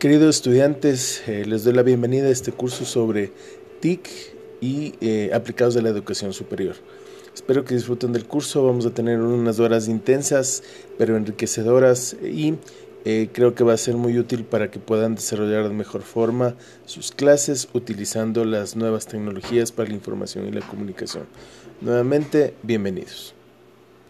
Queridos estudiantes, eh, les doy la bienvenida a este curso sobre TIC y eh, aplicados de la educación superior. Espero que disfruten del curso, vamos a tener unas horas intensas pero enriquecedoras y eh, creo que va a ser muy útil para que puedan desarrollar de mejor forma sus clases utilizando las nuevas tecnologías para la información y la comunicación. Nuevamente, bienvenidos.